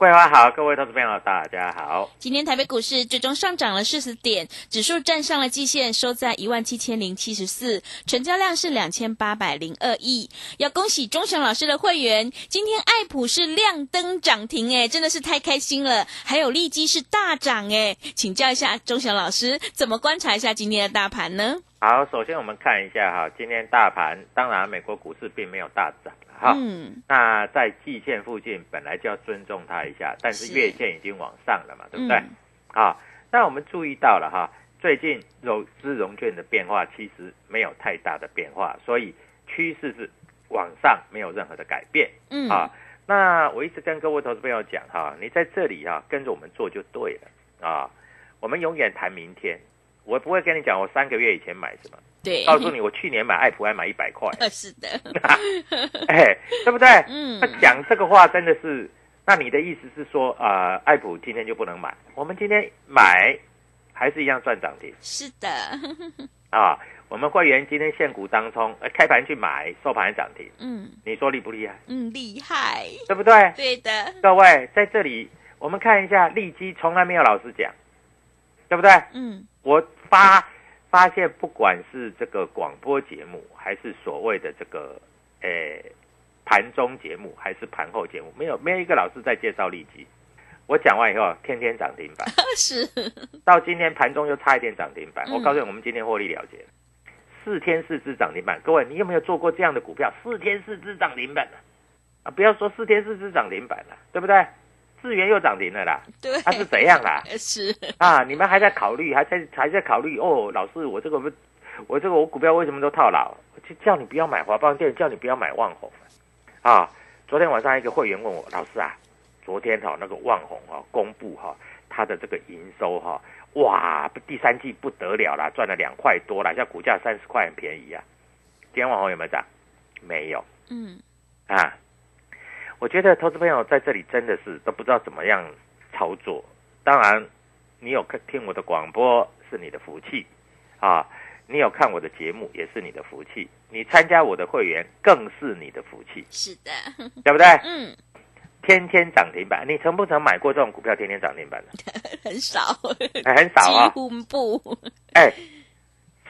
桂花好，各位投资朋友大家好。今天台北股市最终上涨了四十点，指数站上了季线，收在一万七千零七十四，成交量是两千八百零二亿。要恭喜钟祥老师的会员，今天爱普是亮灯涨停，哎，真的是太开心了。还有利基是大涨，哎，请教一下钟祥老师，怎么观察一下今天的大盘呢？好，首先我们看一下哈，今天大盘，当然美国股市并没有大涨哈，嗯，那在季线附近本来就要尊重它一下，但是是月线已经往上了嘛，对不对？嗯啊，那我们注意到了哈，最近融资融券的变化其实没有太大的变化，所以趋势是往上，没有任何的改变。嗯，啊，那我一直跟各位投资朋友讲哈，你在这里哈跟着我们做就对了啊。我们永远谈明天，我不会跟你讲我三个月以前买什么，对，告诉你我去年买爱普还买一百块，是的，哎，对不对？嗯那讲这个话真的是，那你的意思是说啊、呃爱普今天就不能买？我们今天买还是一样赚涨停是的，啊。我们会员今天现股当冲，呃开盘去买，收盘涨停，嗯你说厉不厉害？嗯，厉害，对不对？对的，各位在这里，我们看一下利基，从来没有老师讲，对不对？嗯我发发现，不管是这个广播节目，还是所谓的这个诶盘中节目，还是盘后节目，没有没有一个老师在介绍利基。我讲完以后，天天涨停板，是，到今天盘中又差一点涨停板。嗯我告诉你，我们今天获利了结，四天四只涨停板。各位，你有没有做过这样的股票？四天四只涨停板啊！啊，不要说四天四只涨停板了、对不对？智源又涨停了啦，对，它是怎样啦？是，啊，你们还在考虑，还在还在考虑哦，老师，我这个不，我这个我股票为什么都套牢？就叫你不要买华邦电，叫你不要买万红啊。昨天晚上一个会员问我，老师啊，昨天哈、那个万红哈、公布哈、它的这个营收哈、哇，第三季不得了啦，赚了两块多啦，像股价三十块很便宜啊。今天万红有没有涨？没有嗯啊。我觉得投资朋友在这里真的是都不知道怎么样操作。当然，你有看听我的广播是你的福气啊，你有看我的节目也是你的福气，你参加我的会员更是你的福气，是的，对不对？嗯，天天涨停板，你曾不曾买过这种股票天天涨停板的？很少，哎很少啊几乎不，哎，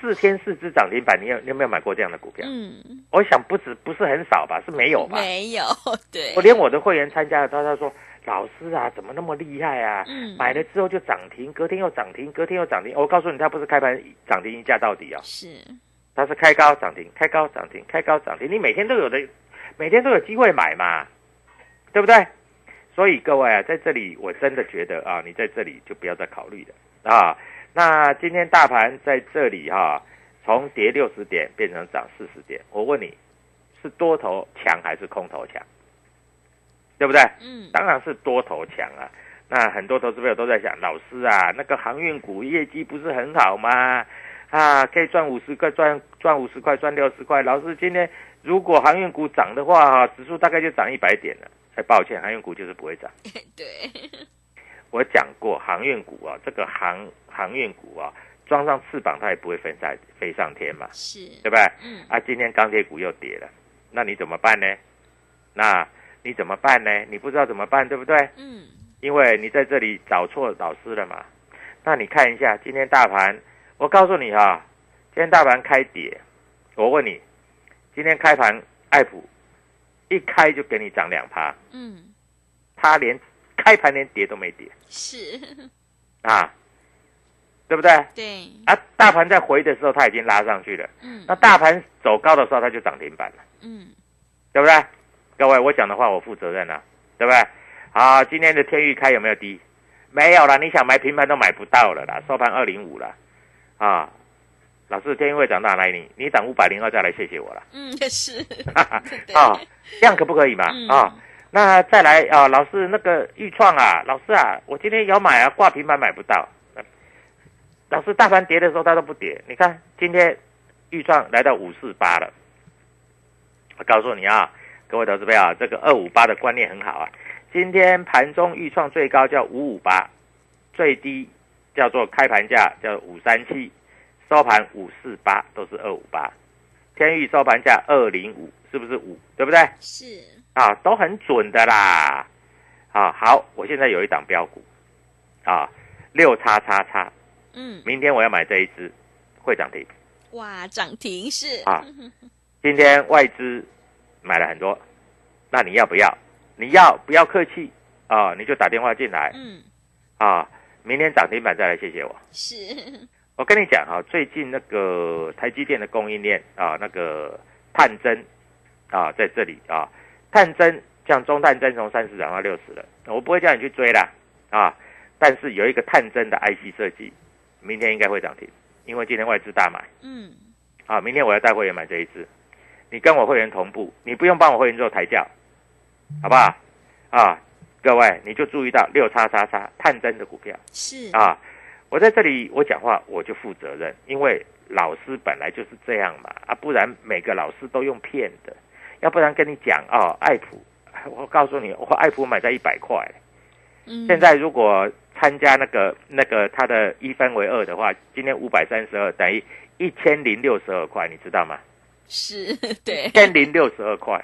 四天四只涨停板，你有你有没有买过这样的股票？嗯，我想不止不是很少吧，是没有吧？没有，对我，连我的会员参加了，他他说老师啊，怎么那么厉害啊？嗯买了之后就涨停，隔天又涨停，隔天又涨停。我告诉你，他不是开盘涨停一价到底哦，是，他是开高涨停，开高涨停，开高涨停。你每天都有的，每天都有机会买嘛，对不对？所以各位啊，在这里我真的觉得啊，你在这里就不要再考虑了啊。那今天大盘在这里哈、从跌六十点变成涨四十点，我问你，是多头强还是空头强？对不对？嗯，当然是多头强啊。那很多投资朋友都在想，老师啊，那个航运股业绩不是很好吗？啊，可以赚五十块，赚赚五十块，赚六十块。老师今天如果航运股涨的话，哈，指数大概就涨一百点了。哎，抱歉，航运股就是不会涨。对，我讲过，航运股啊，这个航航运股啊，装上翅膀它也不会飞在飞上天嘛，是，对不对？嗯，啊，今天钢铁股又跌了，那你怎么办呢？那你怎么办呢？你不知道怎么办，对不对？嗯，因为你在这里找错老师了嘛。那你看一下今天大盘，我告诉你哈、今天大盘开跌，我问你，今天开盘艾普一开就给你涨两趴，嗯，它连开盘连跌都没跌。是，啊，对不对？对，啊，大盘在回的时候它已经拉上去了，嗯。那大盘走高的时候它就涨停板了，嗯，对不对？各位，我讲的话我负责任啊，对不对？好，今天的天域开有没有低？没有了，你想买平盘都买不到了啦，收盘二零五了，啊，老师天域会涨到哪里？你涨五百零二再来谢谢我了，嗯，也是，啊，这样可不可以嘛？嗯。啊，那再来啊，老师那个豫创啊，老师啊，我今天要买啊，挂平板买不到。老师，大盘跌的时候它都不跌，你看今天豫创来到五四八了。我告诉你啊，各位投资朋友啊，这个二五八的观念很好啊。今天盘中豫创最高叫五五八，最低叫做开盘价叫五三七，收盘五四八，都是二五八。天域收盘价二零五，是不是五？对不对？是，啊，都很准的啦。啊，好，我现在有一档标股，啊，六叉叉叉，嗯，明天我要买这一只，会涨停。哇，涨停是，啊 今天外资买了很多，那你要不要？你要不要客气啊？你就打电话进来嗯，啊，明天涨停板再来谢谢我。是，我跟你讲哈、最近那个台积电的供应链啊，那个探针啊，在这里啊，探针像中探针从三十涨到六十了，我不会叫你去追啦啊，但是有一个探针的 IC 设计，明天应该会涨停，因为今天外资大买嗯，啊，明天我要带会员买这一支，你跟我会员同步，你不用帮我会员做抬轿，好不好？啊，各位你就注意到六叉叉叉探针的股票。是，啊，我在这里我讲话我就负责任，因为老师本来就是这样嘛，啊，不然每个老师都用骗的，要不然跟你讲哦，爱普，我告诉你，我爱普买在一百块，嗯，现在如果参加那个那个它的一分为二的话，今天五百三十二等于一千零六十二块，你知道吗？是，对。一，千零六十二块，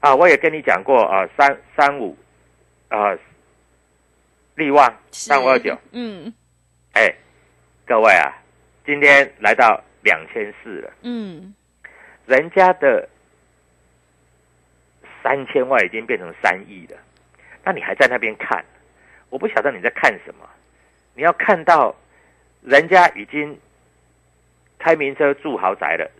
啊，我也跟你讲过啊，三三五，啊，利旺三五二九。嗯。哎，各位啊，今天来到两千四了，嗯，人家的三千万已经变成三亿了，那你还在那边看？我不晓得你在看什么。你要看到人家已经开名车住豪宅了，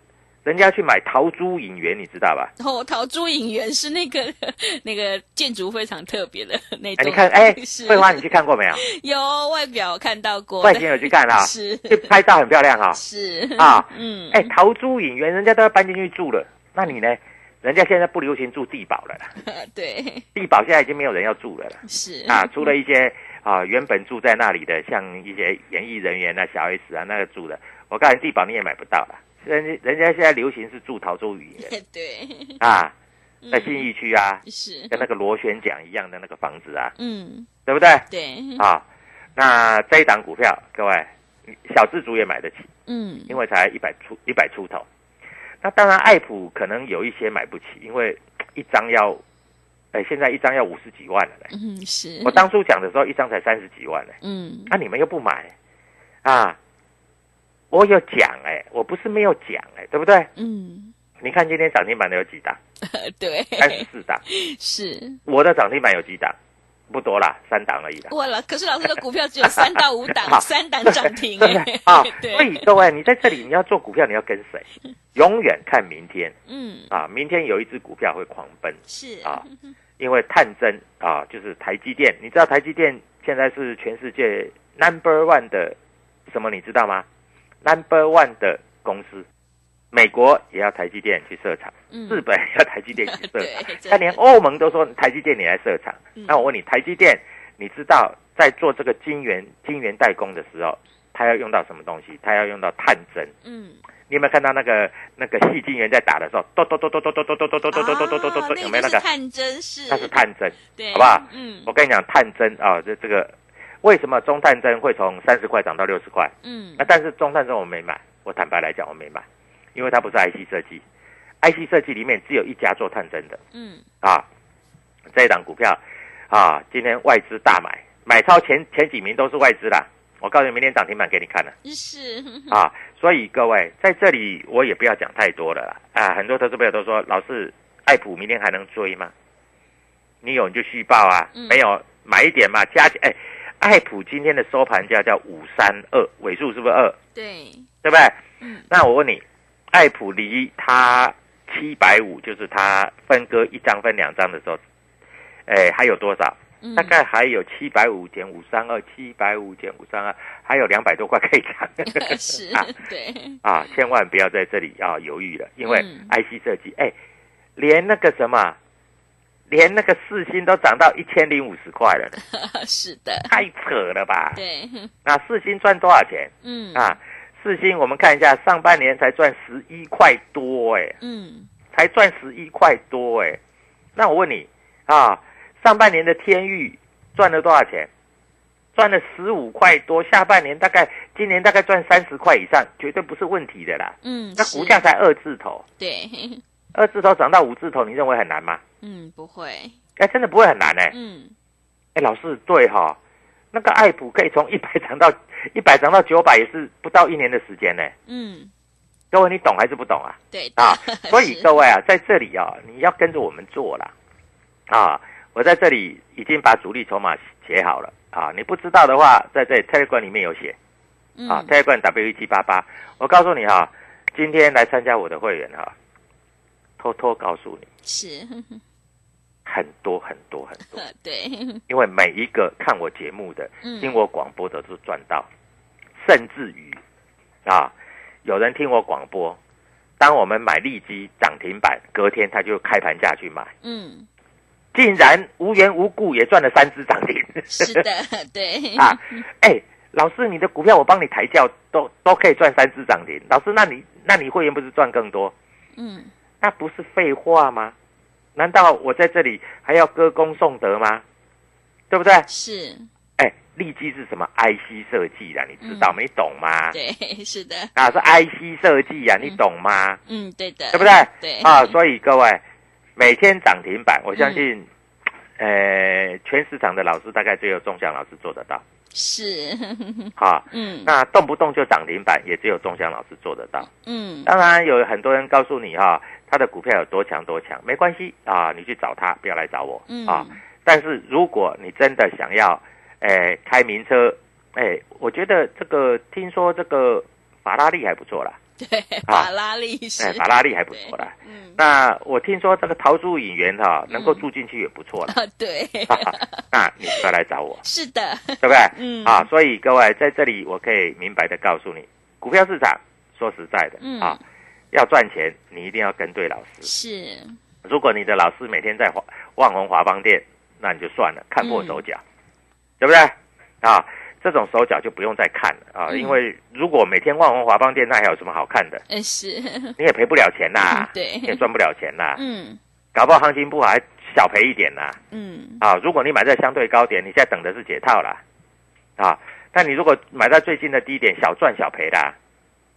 人家去买桃珠影园，你知道吧？然后桃珠影园是那个 那个建筑非常特别的那哎，你看，哎，是慧花，你去看过没有？有外表看到过，我以前有去看啊、是去拍照很漂亮哈、是啊嗯，哎，桃珠影园人家都要搬进去住了，那你呢？人家现在不流行住地堡了啦，对，地堡现在已经没有人要住了啦。是。啊，除了一些啊原本住在那里的，像一些演艺人员啊、小 S 啊那个住的，我告诉你，地堡你也买不到了。人家人家现在流行是住桃州影园。对，啊，在嗯信义区啊，是，跟那个螺旋桨一样的那个房子啊，嗯，对不对？对，啊，那这一档股票，各位小资族也买得起，嗯，因为才一百出一百出头。那当然，爱普可能有一些买不起，因为一张要，哎，现在一张要五十几万了嘞。嗯是，我当初讲的时候，一张才三十几万呢。嗯那、你们又不买，啊？我有讲哎、我不是没有讲哎、对不对？嗯，你看今天涨停板的有几档？对，三十四档。是，我的涨停板有几档？不多啦，三档而已啦。哇了，可是老师的股票只有三到五档，三档涨停哎对？啊，所以各位，你在这里你要做股票，你要跟谁？永远看明天嗯，啊！明天有一只股票会狂奔是啊，因为探针啊，就是台积电。你知道台积电现在是全世界 number one 的什么？你知道吗？number one 的公司美国也要台积电去设厂，嗯日本也要台积电去设厂 他连欧盟都说台积电你来设厂。嗯那我问你，台积电，你知道在做这个晶圆晶圆代工的时候，它要用到什么东西？它要用到探针。嗯，你有没有看到那个那个细晶圆在打的时候，咚咚咚咚咚咚咚咚咚咚咚咚咚咚有没有那个？哦探针是？那是探针。对，好不好嗯我跟你讲，探针啊，这这个为什么中探针会从三十块涨到六十块？嗯那但是中探针我没买，我坦白来讲我没买，因为它不是 IC 设计，IC 设计里面只有一家做探针的嗯啊。这一档股票啊，今天外资大买，买超前前几名都是外资啦。我告诉你，明天涨停板给你看了是，啊。所以各位在这里我也不要讲太多了啦啊。很多投资朋友都说，老师，爱普明天还能追吗？你有你就续报啊，嗯没有买一点嘛，加哎，爱普今天的收盘价叫五三二，尾数是不是二？对，对不对？嗯那我问你，爱普离它七百五，就是它分割一张分两张的时候，哎，还有多少？嗯大概还有七百五减五三二，七百五减五三二，还有两百多块可以涨。是 啊，对，啊，千万不要在这里啊犹豫了，因为嗯 IC 设计，哎，连那个什么，连那个四星都涨到一千零五十块了，是的，太扯了吧？对，那四星赚多少钱嗯啊？四星我们看一下，上半年才赚十一块多，哎，嗯才赚十一块多，哎，那我问你啊，上半年的天域赚了多少钱？赚了十五块多，下半年大概今年大概赚三十块以上，绝对不是问题的啦。嗯，那股价才二字头，对，二字头涨到五字头，你认为很难吗？嗯不会，哎，真的不会很难哎、嗯。哎，老师对哈、那个爱普可以从一百涨到一百涨到九百，也是不到一年的时间呢、嗯。各位，你懂还是不懂啊？对啊，所以各位啊，在这里啊，你要跟着我们做啦。啊，我在这里已经把主力筹码写好了。啊，你不知道的话，在这里 Telegram 里面有写。啊嗯，Telegram W 一七八八。我告诉你哈、今天来参加我的会员哈、偷偷告诉你，是，很多很多很多，对，因为每一个看我节目的、嗯听我广播的都赚到，甚至于啊，有人听我广播，当我们买利基涨停板，隔天他就开盘价去买，嗯竟然无缘无故也赚了三只涨停。是的，对啊，哎，老师，你的股票我帮你抬轿，都都可以赚三只涨停。老师，那你那你会员不是赚更多？嗯那不是废话吗？难道我在这里还要歌功颂德吗？对不对？是，哎，利基是什么？IC 设计的，你知道吗？你懂吗？对 是的，啊，是 IC 设计呀，你懂吗？嗯对的，对不对？对啊，所以各位每天涨停板，我相信，呃，全市场的老师大概只有钟祥老师做得到。是，好，嗯那动不动就涨停板，也只有钟祥老师做得到。嗯当然，有很多人告诉你哈，他的股票有多强多强，没关系啊，你去找他，不要来找我嗯。啊。但是如果你真的想要，诶、开名车，哎，我觉得这个听说这个法拉利还不错啦，对，法拉利是。哎，法拉利还不错啦。嗯。那我听说这个陶朱引源哈，能够住进去也不错啦。啊对，那你不要来找我，是的，对不对？嗯。啊，所以各位在这里，我可以明白的告诉你，股票市场说实在的、嗯。啊，要赚钱，你一定要跟对老师。是，如果你的老师每天在华万宏华邦店，那你就算了，看破手脚，对不对？啊，这种手脚就不用再看了啊，嗯因为如果每天万宏华邦店，那还有什么好看的？嗯是，你也赔不了钱呐、嗯对你也赚不了钱呐、嗯搞不好行情不好还小赔一点呐、嗯啊，如果你买在相对高点，你现在等的是解套啦，啊，但你如果买在最近的低点，小赚小赔啦，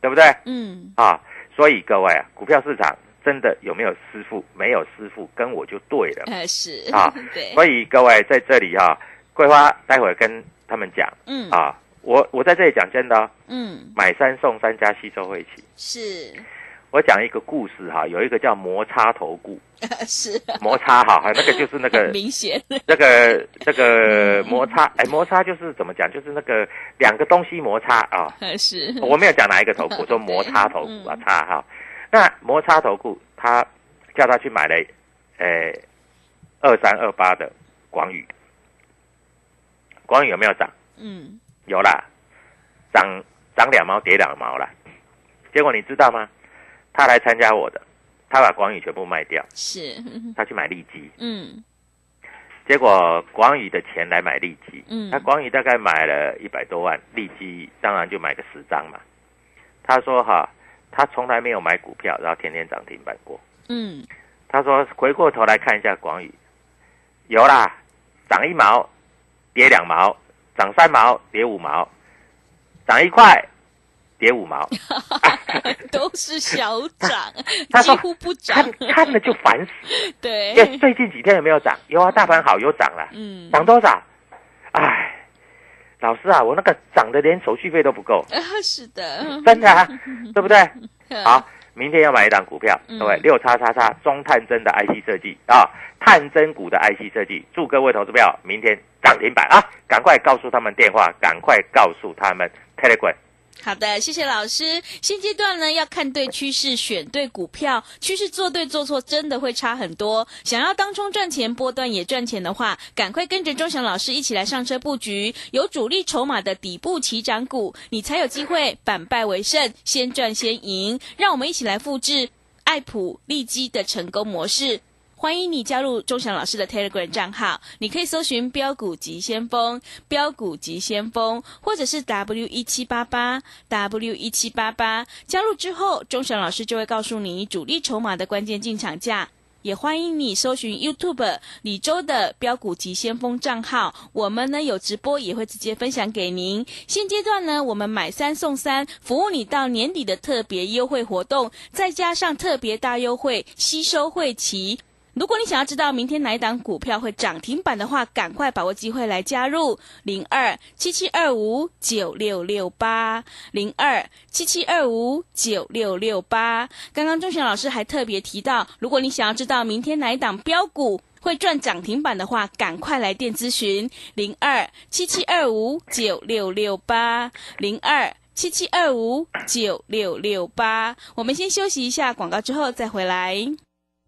对不对？嗯啊，所以各位啊，股票市场真的有没有师傅？没有师傅跟我就对了。呃 是啊 对，所以各位在这里哈、桂花待会儿跟他们讲嗯啊，我我在这里讲真的、哦，嗯买三送三加吸收会期。是我讲一个故事哈、有一个叫摩擦头股，是摩擦哈，那个就是那个很明显，那个那个摩擦，哎，摩擦就是怎么讲？就是那个两个东西摩擦啊。是我没有讲哪一个头股，我说摩擦头股啊对，擦哈。那摩擦头股，他叫他去买了，呃，二三二八的广宇，广宇有没有涨？嗯有啦，涨涨两毛跌两毛啦。结果你知道吗？他来参加我的，他把广宇全部卖掉，是，他去买利基，嗯。结果广宇的钱来买利基，嗯。他广宇大概买了一百多万，利基当然就买个十张嘛。他说哈，他从来没有买股票，然后天天涨停板过。嗯，他说回过头来看一下广宇，有啦，涨一毛，跌两毛，涨三毛，跌五毛，涨一块，跌五毛，都是小涨，他说几乎不涨看，看了就烦死。对，最近几天有没有涨？有啊，大盘好有涨了，嗯，涨多少？哎，老师啊，我那个涨的连手续费都不够，啊，是的，真的啊，对不对？嗯好，明天要买一档股票，嗯各位六叉叉叉中探针的 IC 设计啊，探针股的 IC 设计，祝各位投资票明天涨停板啊！赶快告诉他们电话，赶快告诉他们 Telegram。好的，谢谢老师。现阶段呢，要看对趋势，选对股票，趋势做对做错，真的会差很多。想要当冲赚钱，波段也赚钱的话，赶快跟着钟祥老师一起来上车布局有主力筹码的底部起涨股，你才有机会反败为胜，先赚先赢。让我们一起来复制爱普利基的成功模式。欢迎你加入钟祥老师的 Telegram 账号，你可以搜寻“标股急先锋”、“标股急先锋”，或者是 W 一七八八 W 一七八八。加入之后，钟祥老师就会告诉你主力筹码的关键进场价。也欢迎你搜寻 YouTube 李周的标股急先锋账号，我们呢有直播，也会直接分享给您。现阶段呢，我们买三送三，服务你到年底的特别优惠活动，再加上特别大优惠，吸收会期。如果你想要知道明天哪一档股票会涨停板的话，赶快把握机会来加入零二七七二五九六六八零二七七二五九六六八。刚刚钟祥老师还特别提到，如果你想要知道明天哪一档标股会赚涨停板的话，赶快来电咨询零二七七二五九六六八零二七七二五九六六八。我们先休息一下广告，之后再回来。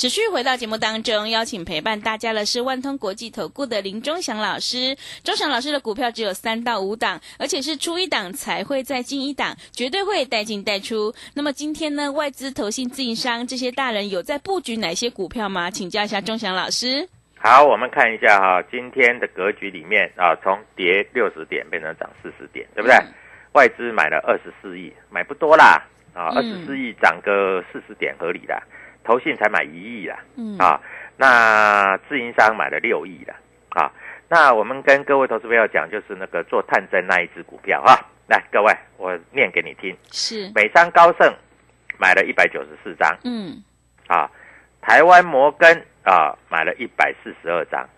持续回到节目当中，邀请陪伴大家的是万通国际投顾的林忠祥老师。忠祥老师的股票只有三到五档，而且是出一档才会再进一档，绝对会带进带出。那么今天呢，外资、投信、自营商这些大人有在布局哪些股票吗？请教一下忠祥老师。好，我们看一下哈，今天的格局里面啊，从跌六十点变成涨四十点，对不对？嗯外资买了二十四亿，买不多啦，啊，二嗯十四亿涨个四十点合理啦。投信才买一亿啦，嗯。啊，那自营商买了六亿啦，啊，那我们跟各位投资朋友讲，就是那个做探针那一只股票啊，来，各位，我念给你听，是，美商高盛买了一百九十四张，嗯。啊，台湾摩根啊买了一百四十二张，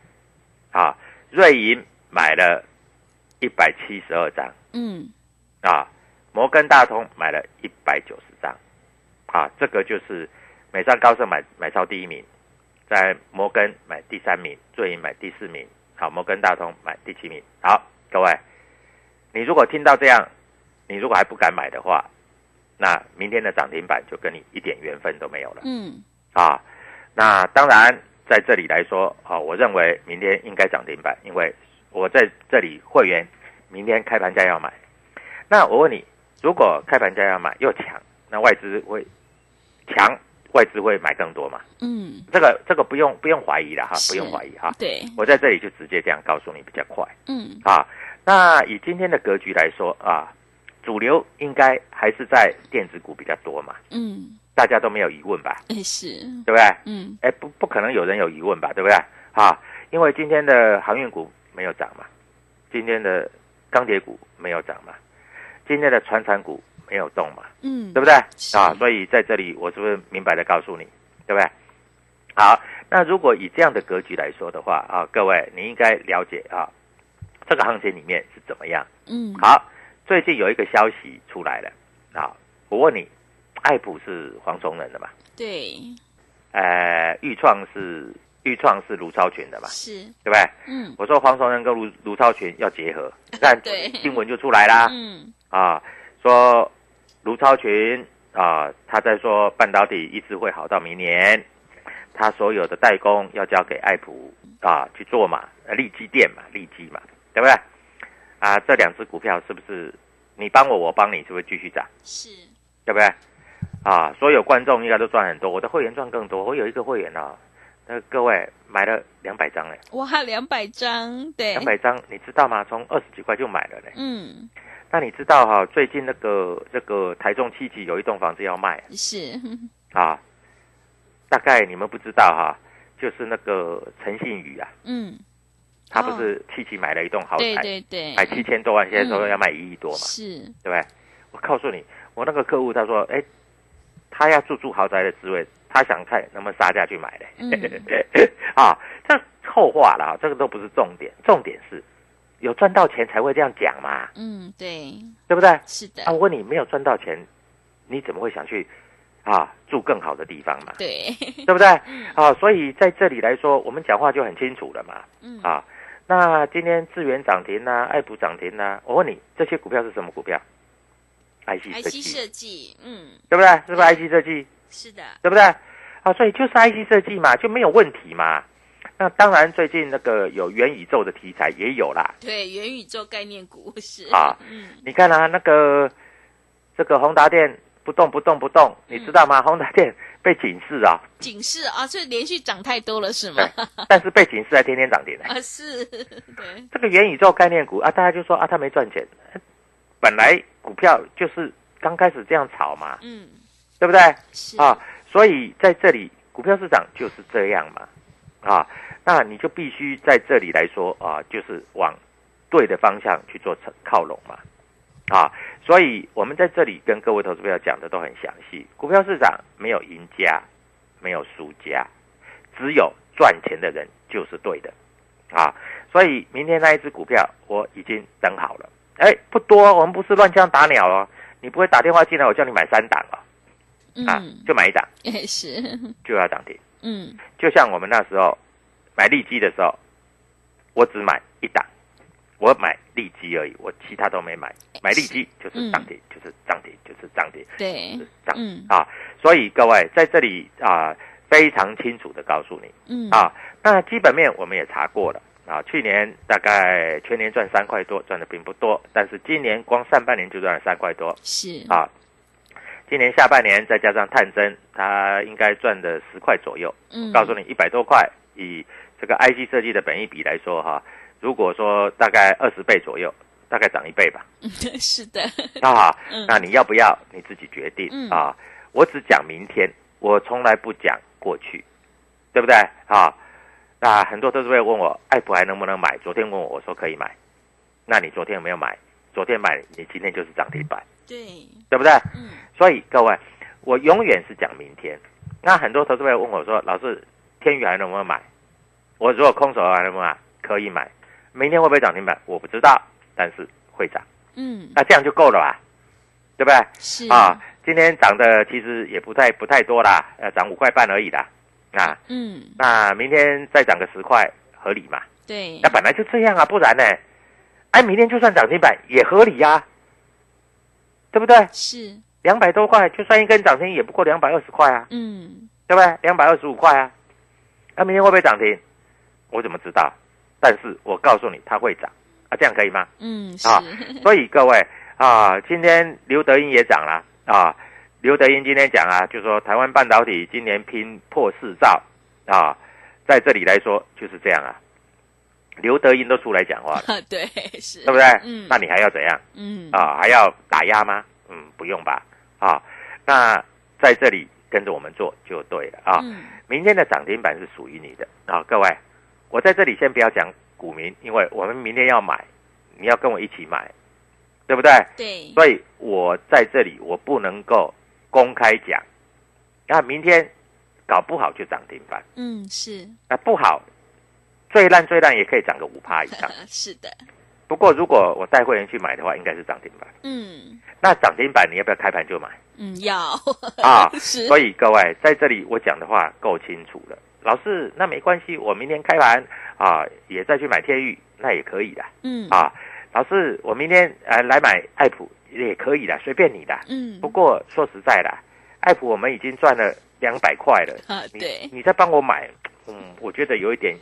啊，瑞银买了一百七十二张，嗯。啊，摩根大通买了一百九十张，啊，这个就是美商高盛买买超第一名，在摩根买第三名，瑞银买第四名，好，摩根大通买第七名。好，各位，你如果听到这样，你如果还不敢买的话，那明天的涨停板就跟你一点缘分都没有了。嗯啊，那当然在这里来说，啊，我认为明天应该涨停板，因为我在这里会员明天开盘价要买。那我问你，如果开盘价要买又强，那外资会强，外资会买更多嘛？嗯，这个这个不用不用怀疑了哈，不用怀疑哈。对，我在这里就直接这样告诉你比较快嗯啊。那以今天的格局来说啊，主流应该还是在电子股比较多嘛，嗯，大家都没有疑问吧？也是，对不对？嗯哎，不不可能有人有疑问吧，对不对？啊，因为今天的航运股没有涨嘛，今天的钢铁股没有涨嘛，今天的船产股没有动嘛，嗯，对不对？啊，所以在这里我是不是明白的告诉你，对不对？好，那如果以这样的格局来说的话啊，各位你应该了解啊，这个行情里面是怎么样。嗯，好，最近有一个消息出来了啊，我问你爱普是黄崇仁的嘛，对，呃，豫创是豫创是卢超群的嘛，是，对不对？嗯。我说黄崇仁跟卢卢超群要结合，你看对。新闻就出来啦，嗯，啊，说卢超群啊，他在说半导体一直会好到明年，他所有的代工要交给爱普啊去做嘛，呃利基电嘛，利基嘛，对不对？啊，这两只股票是不是你帮我，我帮你，是不是继续涨？是，对不对？啊，所有观众应该都赚很多，我的会员赚更多。我有一个会员啊，那各位买了两百张嘞，哇，两百张，对，两百张，你知道吗？从二十几块就买了嘞。嗯，那你知道哈、最近那个这个台中七期有一栋房子要卖。是，啊，大概你们不知道哈、就是那个陈信宇啊，嗯，他不是七期买了一栋豪对宅，对对，买七千多万，现在说要卖一亿多嘛，是，对不对？我告诉你，我那个客户他说，哎，他要住住豪宅的滋味，他想看能不能杀价去买嘞。嗯。啊，这后话了啊，这个都不是重点，重点是有赚到钱才会这样讲嘛，嗯，对，对不对？是的啊，，我问你，没有赚到钱，你怎么会想去啊住更好的地方嘛？对，对不对？啊，所以在这里来说，我们讲话就很清楚了嘛。嗯，啊，那今天智源涨停呐、爱普涨停呐、我问你，这些股票是什么股票？IC 设 IC，设计，嗯，对不对？是不是 IC 设计？是的，对不对？啊，所以就是 IC 设计嘛，就没有问题嘛。那当然，最近那个有元宇宙的题材也有啦。对，元宇宙概念股是啊，嗯，你看啊，那个这个宏达电不动不动不动，你知道吗？宏达电被警示啊，警示啊，所以连续涨太多了是吗？，但是被警示还天天涨停呢。啊，是，对，这个元宇宙概念股啊，大家就说啊，他没赚钱。本来股票就是刚开始这样炒嘛，嗯，对不对？是啊，所以在这里股票市场就是这样嘛，啊，那你就必须在这里来说啊，就是往对的方向去做靠拢嘛，啊，所以我们在这里跟各位投资朋友讲的都很详细，股票市场没有赢家，没有输家，只有赚钱的人就是对的，啊，所以明天那一只股票我已经等好了，哎，不多，我们不是乱枪打鸟哦，你不会打电话进来，我叫你买三档哦。啊嗯，，就买一档。也 是，就要涨停。嗯，就像我们那时候买利基的时候，我只买一档，我买利基而已，我其他都没买。买利基就是涨跌，就是涨跌，就是涨跌，对就是，涨嗯啊！所以各位在这里啊，非常清楚的告诉你嗯，啊，那基本面我们也查过了。啊，去年大概全年赚三块多，赚的并不多，但是今年光上半年就赚了三块多是，啊。今年下半年再加上探针，它应该赚的十块左右。嗯，告诉你一百多块，以这个 IC 设计的本益比来说哈，如果说大概二十倍左右，大概涨一倍吧。是的，啊嗯，那你要不要你自己决定嗯啊？我只讲明天，我从来不讲过去，对不对啊？那很多都是会问我，爱普还能不能买？昨天问我，我说可以买。那你昨天有没有买？昨天买，你今天就是涨停板，对，对不对？嗯，所以各位，我永远是讲明天。那很多投资者问我说：“老师，天宇还能不能买？”我如果空手还能不能买？可以买。明天会不会涨停板？我不知道，但是会涨。嗯，那这样就够了吧？对不对？是啊，，今天涨的其实也不太不太多啦，呃，涨五块半而已啦。啊，嗯，那明天再涨个十块，合理嘛？对那，本来就这样啊，不然呢？哎，明天就算涨停板也合理呀、对不对？是，两百多块，就算一根涨停也不过两百二十块啊，嗯，对不对？两百二十五块啊，那、明天会不会涨停？我怎么知道？但是我告诉你，它会涨啊，这样可以吗？嗯，是，啊所以各位啊，今天刘德英也涨了啊。刘德英今天讲啊，就说台湾半导体今年拼破四兆啊，在这里来说就是这样啊。刘德英都出来讲话了，对，是，对不对？嗯，那你还要怎样嗯，啊？还要打压吗？嗯，不用吧。啊，那在这里跟着我们做就对了啊。嗯，明天的涨停板是属于你的啊，各位，我在这里先不要讲股民，因为我们明天要买，你要跟我一起买，对不对？对，所以我在这里我不能够公开讲，那明天搞不好就涨停板，嗯，是，那不好，最烂最烂也可以涨个五趴以上。是的，不过如果我带会员去买的话，应该是涨停板。嗯，那涨停板你要不要开盘就买？嗯，要啊。是，所以各位在这里我讲的话够清楚了。老师，那没关系，我明天开盘啊，也再去买天域，那也可以的嗯啊。老师，我明天呃来买爱普也可以的，随便你的。嗯不过说实在的，爱普我们已经赚了两百块了，啊，你对，你再帮我买，嗯，我觉得有一点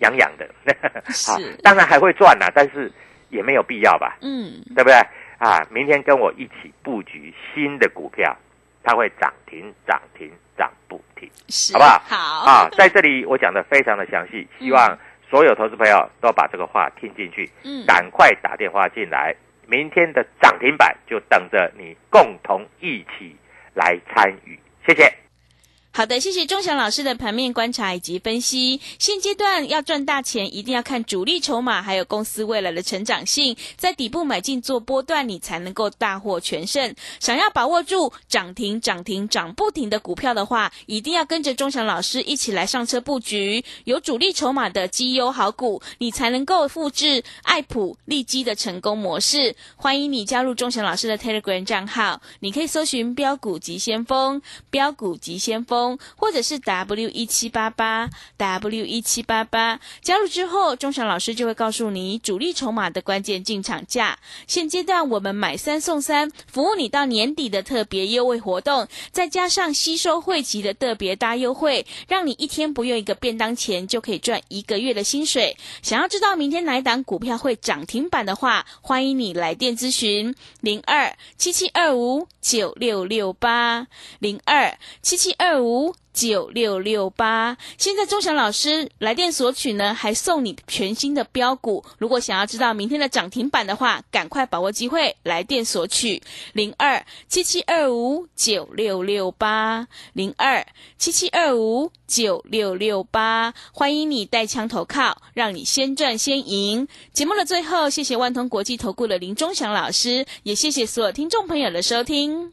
痒痒的。是啊，当然还会赚啦，但是也没有必要吧，嗯对不对？啊，明天跟我一起布局新的股票，它会涨停涨停涨不停，好不好？好啊，在这里我讲的非常的详细，希望所有投资朋友都把这个话听进去，嗯赶快打电话进来，明天的涨停板就等着你共同一起来参与，谢谢。好的，谢谢钟祥老师的盘面观察以及分析。现阶段要赚大钱，一定要看主力筹码，还有公司未来的成长性，在底部买进做波段，你才能够大获全胜。想要把握住涨停、涨停、涨不停的股票的话，一定要跟着钟祥老师一起来上车布局有主力筹码的绩优好股，你才能够复制爱普、利基的成功模式。欢迎你加入钟祥老师的 Telegram 账号，你可以搜寻“标股急先锋”、“标股急先锋”。或者是 W 一七八八 W 一七八八，加入之后，钟祥老师就会告诉你主力筹码的关键进场价。现阶段我们买三送三，服务你到年底的特别优惠活动，再加上吸收汇集的特别大优惠，让你一天不用一个便当钱就可以赚一个月的薪水。想要知道明天哪一档股票会涨停板的话，欢迎你来电咨询零二七七二五九六六八零二七七二五。五九六六八，现在钟祥老师来电索取呢，还送你全新的标股。如果想要知道明天的涨停板的话，赶快把握机会来电索取零二七七二五九六六八零二七七二五九六六八，欢迎你带枪投靠，让你先赚先赢。节目的最后，谢谢万通国际投顾的林钟祥老师，也谢谢所有听众朋友的收听。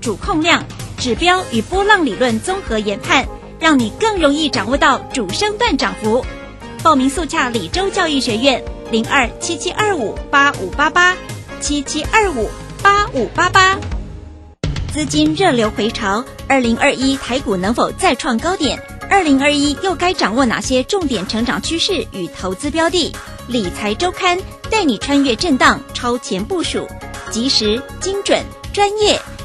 主控量、指标与波浪理论综合研判，让你更容易掌握到主升段涨幅。报名速洽李州教育学院零二七七二五八五八八七七二五八五八八。资金热流回潮，二零二一台股能否再创高点？二零二一又该掌握哪些重点成长趋势与投资标的？理财周刊带你穿越震荡，超前部署，及时、精准、专业。